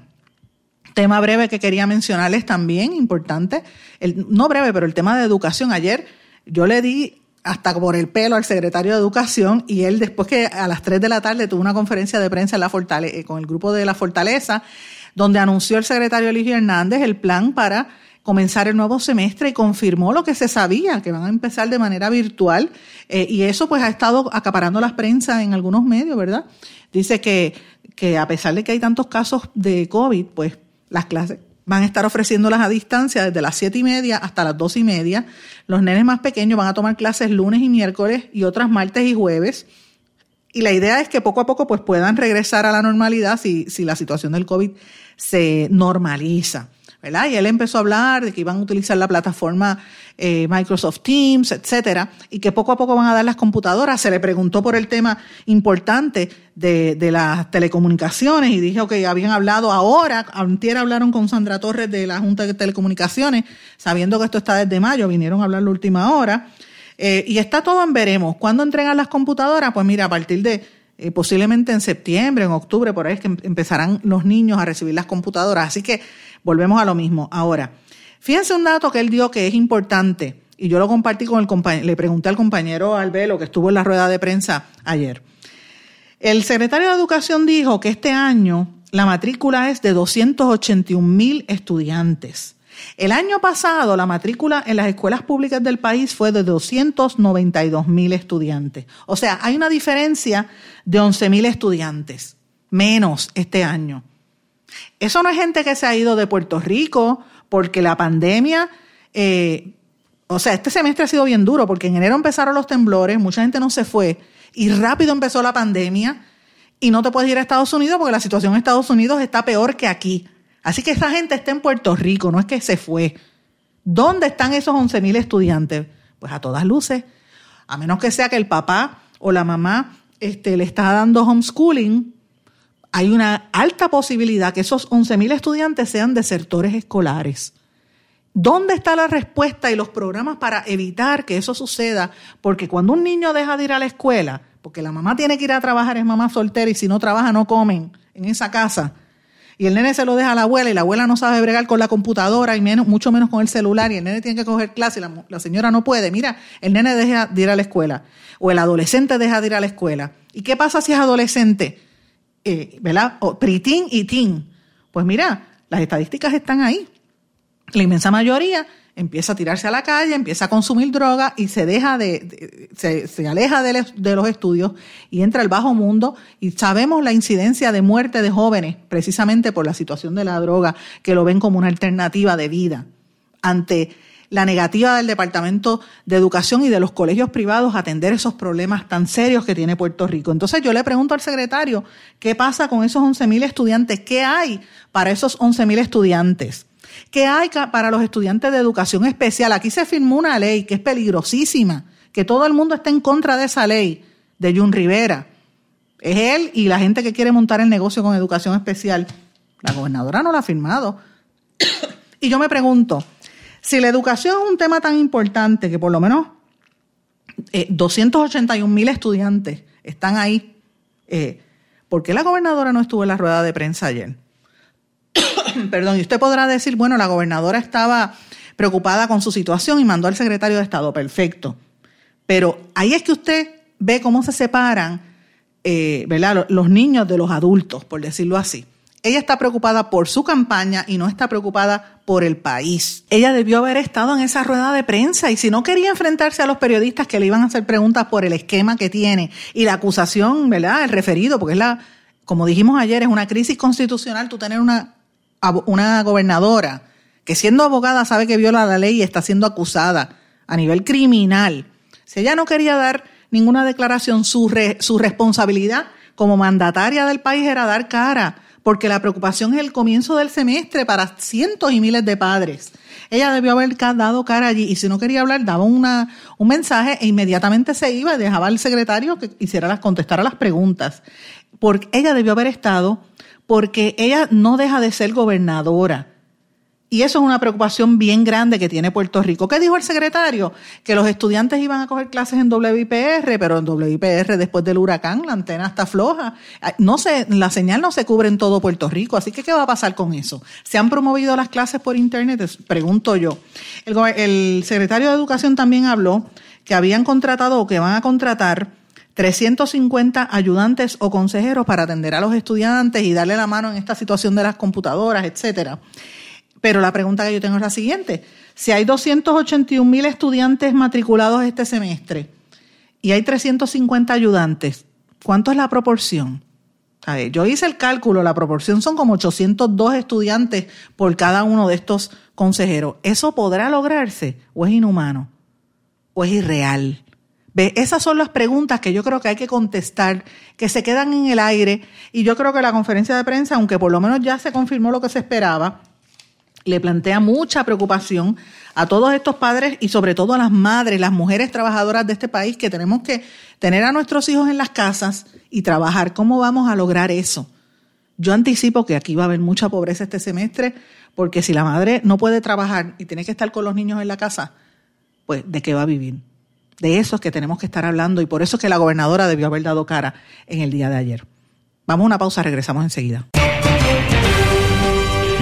tema breve que quería mencionarles también, importante, el, no breve, pero el tema de educación. Ayer yo le di hasta por el pelo al secretario de Educación y él después que a las 3 de la tarde tuvo una conferencia de prensa en la Fortaleza, eh, con el grupo de la Fortaleza, donde anunció el secretario Eligio Hernández el plan para comenzar el nuevo semestre y confirmó lo que se sabía, que van a empezar de manera virtual eh, y eso pues ha estado acaparando las prensa en algunos medios, ¿verdad? Dice que, que a pesar de que hay tantos casos de COVID, pues las clases van a estar ofreciéndolas a distancia desde las siete y media hasta las dos y media. Los nenes más pequeños van a tomar clases lunes y miércoles y otras martes y jueves. Y la idea es que poco a poco pues puedan regresar a la normalidad si, si la situación del COVID se normaliza. ¿Verdad? Y él empezó a hablar de que iban a utilizar la plataforma eh, Microsoft Teams, etcétera, y que poco a poco van a dar las computadoras. Se le preguntó por el tema importante de, las telecomunicaciones y dijo que habían hablado ahora, antier hablaron con Sandra Torres de la Junta de Telecomunicaciones, sabiendo que esto está desde mayo, vinieron a hablar la última hora. Eh, y está todo en veremos. ¿Cuándo entregan las computadoras? Pues mira, a partir de eh, posiblemente en septiembre, en octubre, por ahí es que empezarán los niños a recibir las computadoras. Así que volvemos a lo mismo. Ahora, fíjense un dato que él dio que es importante y yo lo compartí con el compañero, le pregunté al compañero Albelo que estuvo en la rueda de prensa ayer. El secretario de Educación dijo que este año la matrícula es de 281 mil estudiantes. El año pasado la matrícula en las escuelas públicas del país fue de 292 mil estudiantes. O sea, hay una diferencia de 11 mil estudiantes menos este año. Eso no es gente que se ha ido de Puerto Rico porque la pandemia, eh, o sea, este semestre ha sido bien duro porque en enero empezaron los temblores, mucha gente no se fue y rápido empezó la pandemia y no te puedes ir a Estados Unidos porque la situación en Estados Unidos está peor que aquí. Así que esa gente está en Puerto Rico, no es que se fue. ¿Dónde están esos 11 mil estudiantes? Pues a todas luces. A menos que sea que el papá o la mamá este, le está dando homeschooling, hay una alta posibilidad que esos 11.000 estudiantes sean desertores escolares. ¿Dónde está la respuesta y los programas para evitar que eso suceda? Porque cuando un niño deja de ir a la escuela, porque la mamá tiene que ir a trabajar, es mamá soltera y si no trabaja no comen en esa casa, y el nene se lo deja a la abuela y la abuela no sabe bregar con la computadora y mucho menos con el celular y el nene tiene que coger clase y la, la señora no puede, mira, el nene deja de ir a la escuela o el adolescente deja de ir a la escuela. ¿Y qué pasa si es adolescente? Eh, ¿verdad? O y teen. Pues mira, las estadísticas están ahí. La inmensa mayoría empieza a tirarse a la calle, empieza a consumir droga y se deja de, se, se, aleja de, de, los estudios y entra al bajo mundo y sabemos la incidencia de muerte de jóvenes precisamente por la situación de la droga que lo ven como una alternativa de vida ante la negativa del Departamento de Educación y de los colegios privados a atender esos problemas tan serios que tiene Puerto Rico. Entonces yo le pregunto al secretario, ¿qué pasa con esos 11.000 estudiantes? ¿Qué hay para esos 11.000 estudiantes? ¿Qué hay para los estudiantes de educación especial? Aquí se firmó una ley que es peligrosísima, que todo el mundo está en contra de esa ley de Jun Rivera. Es él y la gente que quiere montar el negocio con educación especial. La gobernadora no la ha firmado. y yo me pregunto, si la educación es un tema tan importante que por lo menos eh, 281 mil estudiantes están ahí, eh, ¿por qué la gobernadora no estuvo en la rueda de prensa ayer? Perdón, y usted podrá decir, bueno, la gobernadora estaba preocupada con su situación y mandó al secretario de Estado, perfecto. Pero ahí es que usted ve cómo se separan eh, los niños de los adultos, por decirlo así. Ella está preocupada por su campaña y no está preocupada por el país. Ella debió haber estado en esa rueda de prensa y si no quería enfrentarse a los periodistas que le iban a hacer preguntas por el esquema que tiene y la acusación, ¿verdad? El referido, porque es la, como dijimos ayer, es una crisis constitucional tú tener una, una gobernadora que siendo abogada sabe que viola la ley y está siendo acusada a nivel criminal. Si ella no quería dar ninguna declaración, su, re, su responsabilidad como mandataria del país era dar cara porque la preocupación es el comienzo del semestre para cientos y miles de padres. Ella debió haber dado cara allí y si no quería hablar, daba una, un mensaje e inmediatamente se iba y dejaba al secretario que hiciera las, contestara las preguntas. Porque ella debió haber estado porque ella no deja de ser gobernadora y eso es una preocupación bien grande que tiene Puerto Rico. ¿Qué dijo el secretario? Que los estudiantes iban a coger clases en WIPR, pero en WIPR después del huracán la antena está floja. No se, la señal no se cubre en todo Puerto Rico, así que ¿qué va a pasar con eso? ¿Se han promovido las clases por internet? Pregunto yo. El, el secretario de Educación también habló que habían contratado o que van a contratar 350 ayudantes o consejeros para atender a los estudiantes y darle la mano en esta situación de las computadoras, etcétera. Pero la pregunta que yo tengo es la siguiente. Si hay 281 mil estudiantes matriculados este semestre y hay 350 ayudantes, ¿cuánto es la proporción? A ver, yo hice el cálculo, la proporción son como 802 estudiantes por cada uno de estos consejeros. ¿Eso podrá lograrse o es inhumano? ¿O es irreal? ¿Ve? Esas son las preguntas que yo creo que hay que contestar, que se quedan en el aire. Y yo creo que la conferencia de prensa, aunque por lo menos ya se confirmó lo que se esperaba, le plantea mucha preocupación a todos estos padres y sobre todo a las madres, las mujeres trabajadoras de este país que tenemos que tener a nuestros hijos en las casas y trabajar. ¿Cómo vamos a lograr eso? Yo anticipo que aquí va a haber mucha pobreza este semestre porque si la madre no puede trabajar y tiene que estar con los niños en la casa, pues ¿de qué va a vivir? De eso es que tenemos que estar hablando y por eso es que la gobernadora debió haber dado cara en el día de ayer. Vamos a una pausa, regresamos enseguida.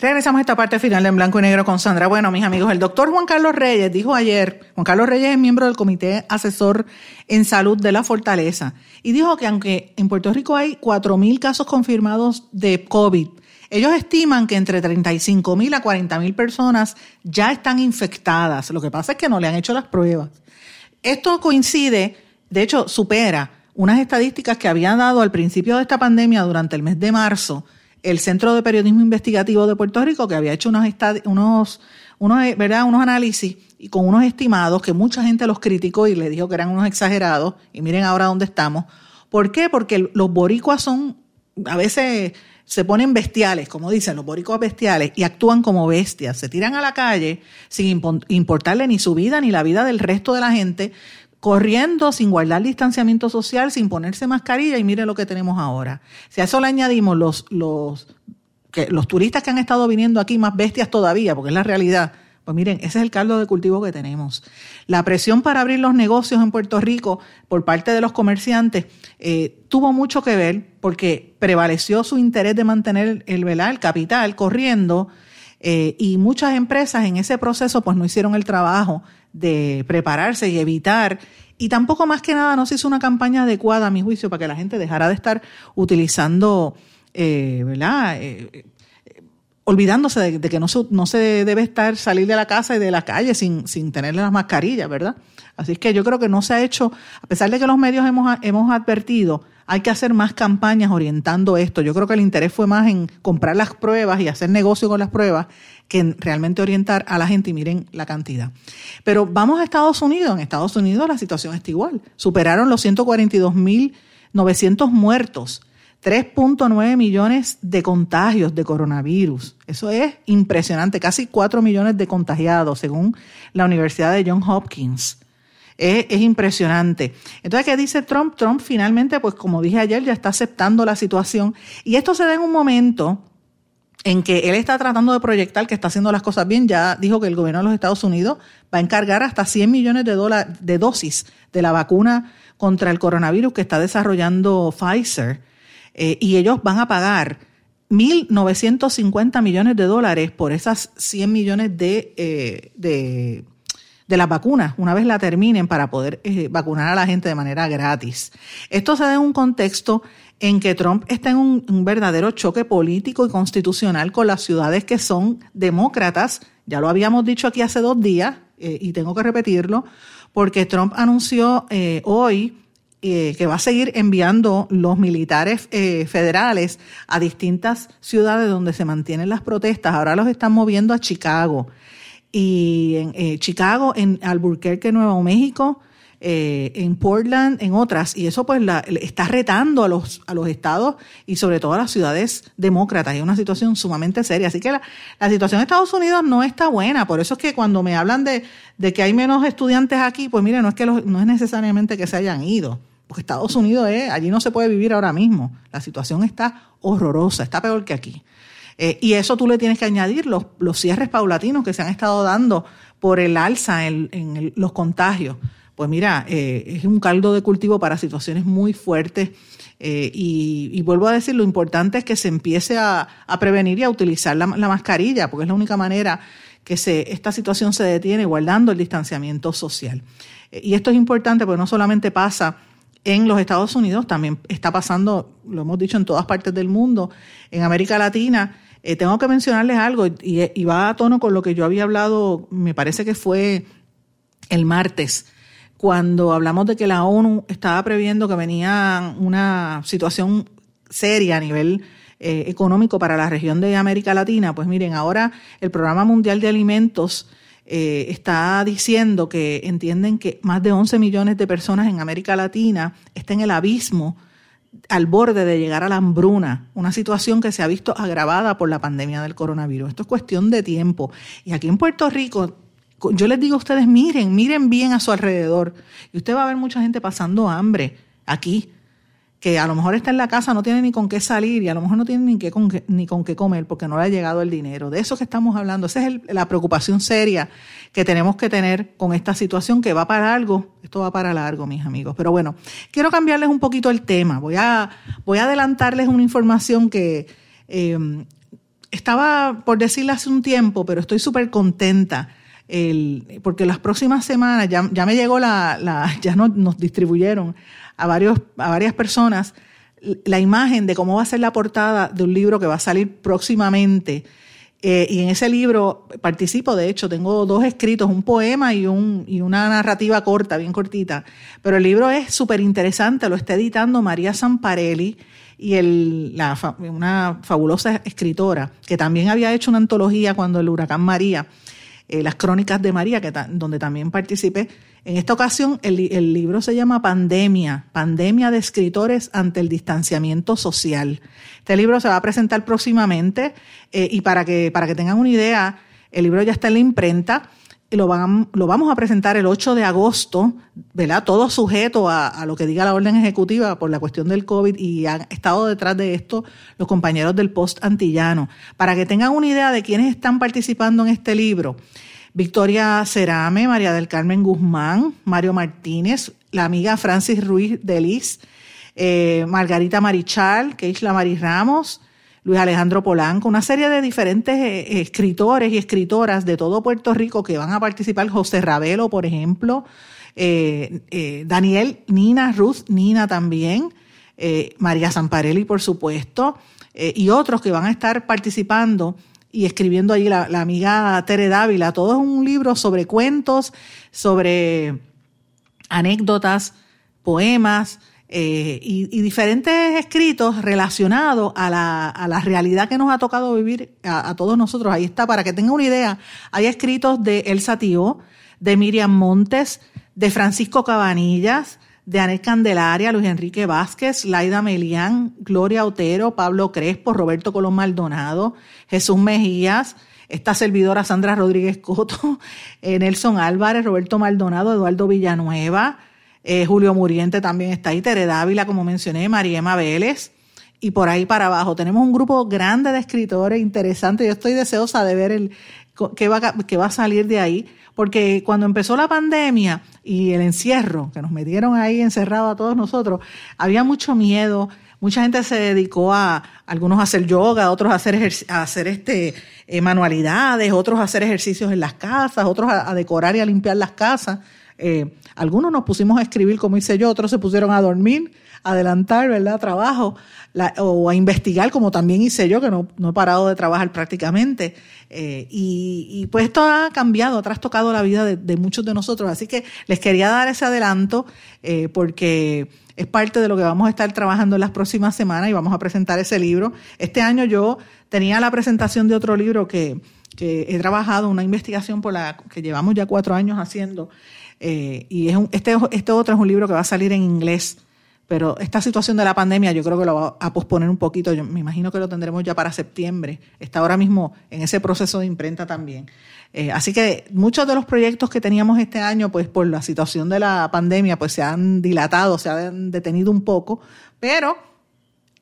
Regresamos a esta parte final en blanco y negro con Sandra. Bueno, mis amigos, el doctor Juan Carlos Reyes dijo ayer, Juan Carlos Reyes es miembro del Comité Asesor en Salud de la Fortaleza, y dijo que aunque en Puerto Rico hay 4.000 casos confirmados de COVID, ellos estiman que entre 35 mil a 40 mil personas ya están infectadas. Lo que pasa es que no le han hecho las pruebas. Esto coincide, de hecho, supera unas estadísticas que habían dado al principio de esta pandemia durante el mes de marzo el Centro de Periodismo Investigativo de Puerto Rico, que había hecho unos, unos, unos, ¿verdad? unos análisis y con unos estimados que mucha gente los criticó y le dijo que eran unos exagerados. Y miren ahora dónde estamos. ¿Por qué? Porque los boricuas son, a veces se ponen bestiales, como dicen los boricuas bestiales, y actúan como bestias. Se tiran a la calle sin importarle ni su vida ni la vida del resto de la gente, corriendo sin guardar distanciamiento social, sin ponerse mascarilla y mire lo que tenemos ahora. Si a eso le añadimos los, los, que, los turistas que han estado viniendo aquí más bestias todavía, porque es la realidad, Pues miren, ese es el caldo de cultivo que tenemos. La presión para abrir los negocios en Puerto Rico por parte de los comerciantes eh, tuvo mucho que ver porque prevaleció su interés de mantener el, el capital corriendo eh, y muchas empresas en ese proceso pues no hicieron el trabajo de prepararse y evitar y tampoco más que nada no se hizo una campaña adecuada a mi juicio para que la gente dejara de estar utilizando, eh, ¿verdad? Eh, olvidándose de, que no se, no se debe estar salir de la casa y de la calle sin, sin tener las mascarillas, ¿verdad? Así que yo creo que no se ha hecho, a pesar de que los medios hemos, hemos advertido, hay que hacer más campañas orientando esto. Yo creo que el interés fue más en comprar las pruebas y hacer negocio con las pruebas que en realmente orientar a la gente y miren la cantidad. Pero vamos a Estados Unidos. En Estados Unidos la situación está igual. Superaron los 142.900 muertos 3.9 millones de contagios de coronavirus. Eso es impresionante, casi 4 millones de contagiados, según la Universidad de Johns Hopkins. Es, impresionante. Entonces, ¿qué dice Trump? Trump finalmente, pues como dije ayer, ya está aceptando la situación. Y esto se da en un momento en que él está tratando de proyectar que está haciendo las cosas bien. Ya dijo que el gobierno de los Estados Unidos va a encargar hasta 100 millones de, dólares, de dosis de la vacuna contra el coronavirus que está desarrollando Pfizer eh, y ellos van a pagar 1.950 millones de dólares por esas 100 millones de, eh, de, de, las vacunas, una vez la terminen, para poder eh, vacunar a la gente de manera gratis. Esto se da en un contexto en que Trump está en un, verdadero choque político y constitucional con las ciudades que son demócratas. Ya lo habíamos dicho aquí hace dos días y tengo que repetirlo, porque Trump anunció hoy eh, que va a seguir enviando los militares eh, federales a distintas ciudades donde se mantienen las protestas. Ahora los están moviendo a Chicago. Y en eh, Chicago, en Albuquerque, Nuevo México, en Portland, en otras. Y eso pues la, está retando a los, a los estados y sobre todo a las ciudades demócratas. Es una situación sumamente seria. Así que la, la situación en Estados Unidos no está buena. Por eso es que cuando me hablan de, de que hay menos estudiantes aquí, pues mire, no es que los, no es necesariamente que se hayan ido porque Estados Unidos es, allí no se puede vivir ahora mismo. La situación está horrorosa, está peor que aquí. Eh, y eso tú le tienes que añadir los, los cierres paulatinos que se han estado dando por el alza en, los contagios. Pues mira, eh, es un caldo de cultivo para situaciones muy fuertes. Eh, y, vuelvo a decir, lo importante es que se empiece a, prevenir y a utilizar la, la, mascarilla, porque es la única manera que esta situación se detiene guardando el distanciamiento social. y esto es importante porque no solamente pasa en los Estados Unidos, también está pasando, lo hemos dicho en todas partes del mundo, en América Latina. Eh, tengo que mencionarles algo y, va a tono con lo que yo había hablado, me parece que fue el martes, cuando hablamos de que la ONU estaba previendo que venía una situación seria a nivel eh, económico para la región de América Latina. Pues miren, ahora el Programa Mundial de Alimentos eh, está diciendo que entienden que más de 11 millones de personas en América Latina están en el abismo al borde de llegar a la hambruna, una situación que se ha visto agravada por la pandemia del coronavirus. Esto es cuestión de tiempo. Y aquí en Puerto Rico, yo les digo a ustedes, miren, miren bien a su alrededor. Y usted va a ver mucha gente pasando hambre aquí que a lo mejor está en la casa, no tiene ni con qué salir y a lo mejor no tiene ni, qué con, ni con qué comer porque no le ha llegado el dinero. De eso que estamos hablando. Esa es la preocupación seria que tenemos que tener con esta situación que va para algo. Esto va para largo, mis amigos. Pero bueno, quiero cambiarles un poquito el tema. Voy a, voy a adelantarles una información que em, estaba por decirle hace un tiempo, pero estoy súper contenta. El, porque las próximas semanas ya, ya me llegó la, ya nos distribuyeron a, varios, a varias personas la imagen de cómo va a ser la portada de un libro que va a salir próximamente. Eh, y en ese libro participo, de hecho, tengo dos escritos, un poema y, un, y una narrativa corta, bien cortita. Pero el libro es súper interesante, lo está editando María Zamparelli y el, la, una fabulosa escritora que también había hecho una antología cuando el huracán María, eh, las crónicas de María, donde también participé en esta ocasión, el, libro se llama Pandemia, Pandemia de Escritores ante el Distanciamiento Social. Este libro se va a presentar próximamente eh, y para que, para que tengan una idea, el libro ya está en la imprenta. Lo, van, lo vamos a presentar el 8 de agosto, ¿verdad? Todo sujeto a, lo que diga la orden ejecutiva por la cuestión del COVID y han estado detrás de esto los compañeros del Post Antillano. Para que tengan una idea de quiénes están participando en este libro, Victoria Cerame, María del Carmen Guzmán, Mario Martínez, la amiga Francis Ruiz Delis, eh, Margarita Marichal, Keishla Mari Ramos, Luis Alejandro Polanco, una serie de diferentes eh, escritores y escritoras de todo Puerto Rico que van a participar, José Ravelo, por ejemplo, eh, Daniel, Nina, Ruth, Nina también, María Zamparelli, por supuesto, y otros que van a estar participando y escribiendo allí la, amiga Tere Dávila. Todo es un libro sobre cuentos, sobre anécdotas, poemas eh, y, diferentes escritos relacionados a la, a la, realidad que nos ha tocado vivir a, todos nosotros. Ahí está, para que tengan una idea, hay escritos de Elsa Tío, de Miriam Montes, de Francisco Cabanillas, de Anel Candelaria, Luis Enrique Vázquez, Laida Melián, Gloria Otero, Pablo Crespo, Roberto Colón Maldonado, Jesús Mejías, esta servidora Sandra Rodríguez Coto, Nelson Álvarez, Roberto Maldonado, Eduardo Villanueva, eh, Julio Muriente también está ahí, Tere Dávila, como mencioné, Mariema Vélez, y por ahí para abajo. Tenemos un grupo grande de escritores interesantes. Yo estoy deseosa de ver el, qué, va, va a salir de ahí porque cuando empezó la pandemia y el encierro, que nos metieron ahí encerrados a todos nosotros, había mucho miedo, mucha gente se dedicó a, algunos a hacer yoga, otros a hacer, a hacer este, eh, manualidades, otros a hacer ejercicios en las casas, otros a, decorar y a limpiar las casas. Eh, algunos nos pusimos a escribir, como hice yo, otros se pusieron a dormir, adelantar, ¿verdad? Trabajo o a investigar, como también hice yo, que no, he parado de trabajar prácticamente. Eh, y, pues esto ha cambiado, ha trastocado la vida de, muchos de nosotros. Así que les quería dar ese adelanto eh, porque es parte de lo que vamos a estar trabajando en las próximas semanas y vamos a presentar ese libro. Este año yo tenía la presentación de otro libro que, he trabajado, una investigación por la que llevamos ya cuatro años haciendo. Eh, y es este, este otro es un libro que va a salir en inglés pero esta situación de la pandemia yo creo que lo va a posponer un poquito. Yo me imagino que lo tendremos ya para septiembre. Está ahora mismo en ese proceso de imprenta también. Eh, así que muchos de los proyectos que teníamos este año, pues por la situación de la pandemia, pues se han dilatado, se han detenido un poco, pero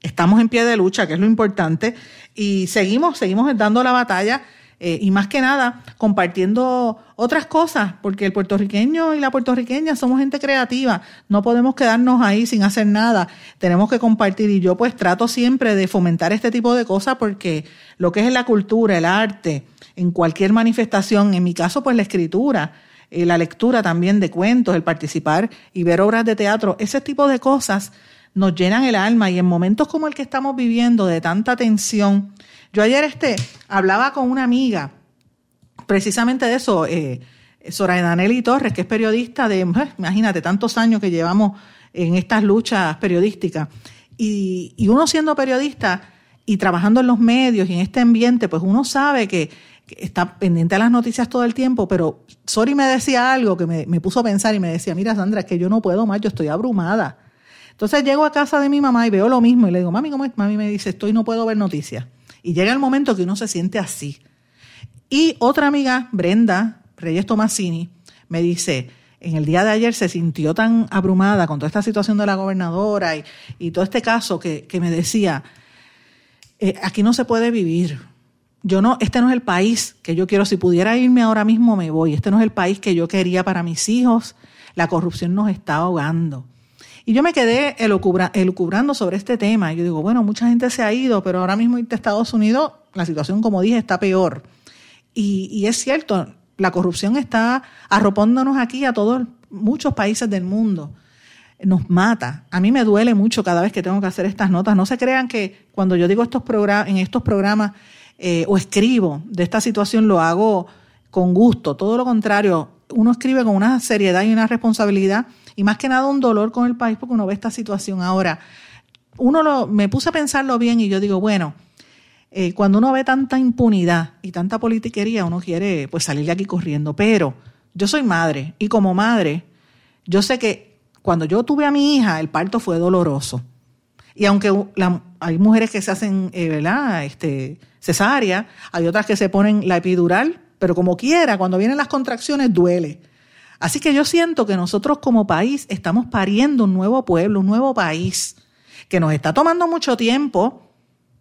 estamos en pie de lucha, que es lo importante, y seguimos, seguimos dando la batalla eh, y más que nada compartiendo otras cosas, porque el puertorriqueño y la puertorriqueña somos gente creativa, no podemos quedarnos ahí sin hacer nada, tenemos que compartir y yo pues trato siempre de fomentar este tipo de cosas porque lo que es la cultura, el arte, en cualquier manifestación, en mi caso pues la escritura, eh, la lectura también de cuentos, el participar y ver obras de teatro, ese tipo de cosas nos llenan el alma y en momentos como el que estamos viviendo de tanta tensión, yo ayer este, hablaba con una amiga precisamente de eso, eh, Soraya Danelli Torres, que es periodista de, pues, imagínate, tantos años que llevamos en estas luchas periodísticas. Y, uno siendo periodista y trabajando en los medios y en este ambiente, pues uno sabe que, está pendiente de las noticias todo el tiempo, pero Sori me decía algo que me, me, puso a pensar y me decía, mira Sandra, es que yo no puedo más, yo estoy abrumada. Entonces llego a casa de mi mamá y veo lo mismo y le digo, mami, ¿cómo es? Mami me dice, estoy, no puedo ver noticias. Y llega el momento que uno se siente así. Y otra amiga, Brenda Reyes Tomasini, me dice, en el día de ayer se sintió tan abrumada con toda esta situación de la gobernadora y, todo este caso que, me decía, eh, aquí no se puede vivir. Yo no, este no es el país que yo quiero. Si pudiera irme ahora mismo me voy. Este no es el país que yo quería para mis hijos. La corrupción nos está ahogando. Y yo me quedé elucubrando sobre este tema. Y yo digo, bueno, mucha gente se ha ido, pero ahora mismo en Estados Unidos la situación, como dije, está peor. Y, es cierto, la corrupción está arropándonos aquí a todos, muchos países del mundo. Nos mata. A mí me duele mucho cada vez que tengo que hacer estas notas. No se crean que cuando yo digo estos en estos programas eh, o escribo de esta situación lo hago con gusto. Todo lo contrario, uno escribe con una seriedad y una responsabilidad y más que nada un dolor con el país porque uno ve esta situación. Ahora, uno lo, me puse a pensarlo bien y yo digo, bueno, eh, cuando uno ve tanta impunidad y tanta politiquería, uno quiere pues salir de aquí corriendo. Pero yo soy madre y como madre, yo sé que cuando yo tuve a mi hija, el parto fue doloroso. Y aunque hay mujeres que se hacen, eh, ¿verdad? Este, cesárea, hay otras que se ponen la epidural, pero como quiera, cuando vienen las contracciones duele. Así que yo siento que nosotros como país estamos pariendo un nuevo pueblo, un nuevo país, que nos está tomando mucho tiempo,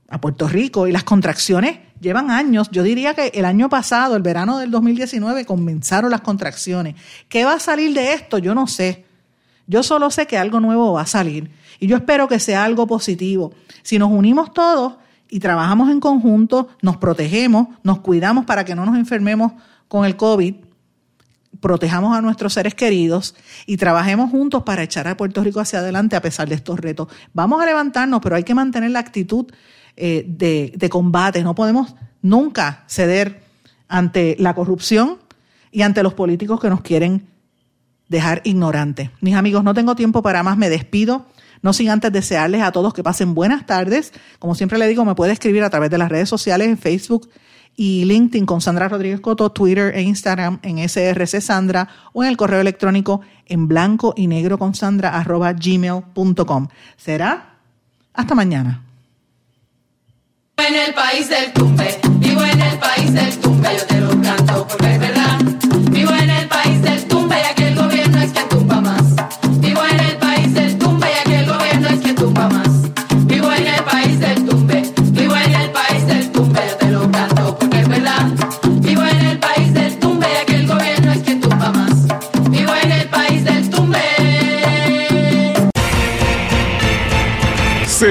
a Puerto Rico y las contracciones llevan años. Yo diría que el año pasado, el verano del 2019, comenzaron las contracciones. ¿Qué va a salir de esto? Yo no sé. Yo solo sé que algo nuevo va a salir y yo espero que sea algo positivo. Si nos unimos todos y trabajamos en conjunto, nos protegemos, nos cuidamos para que no nos enfermemos con el COVID, protejamos a nuestros seres queridos y trabajemos juntos para echar a Puerto Rico hacia adelante a pesar de estos retos. Vamos a levantarnos, pero hay que mantener la actitud eh, de, de combate. No podemos nunca ceder ante la corrupción y ante los políticos que nos quieren dejar ignorantes. Mis amigos, no tengo tiempo para más, me despido. No sin antes desearles a todos que pasen buenas tardes. Como siempre le digo, me puede escribir a través de las redes sociales en Facebook y LinkedIn con Sandra Rodríguez Coto, Twitter e Instagram en SRC Sandra o en el correo electrónico en blanco y negro con Sandra arroba gmail.com. Será hasta mañana. en el país del tumbe, vivo en el país del tumbe,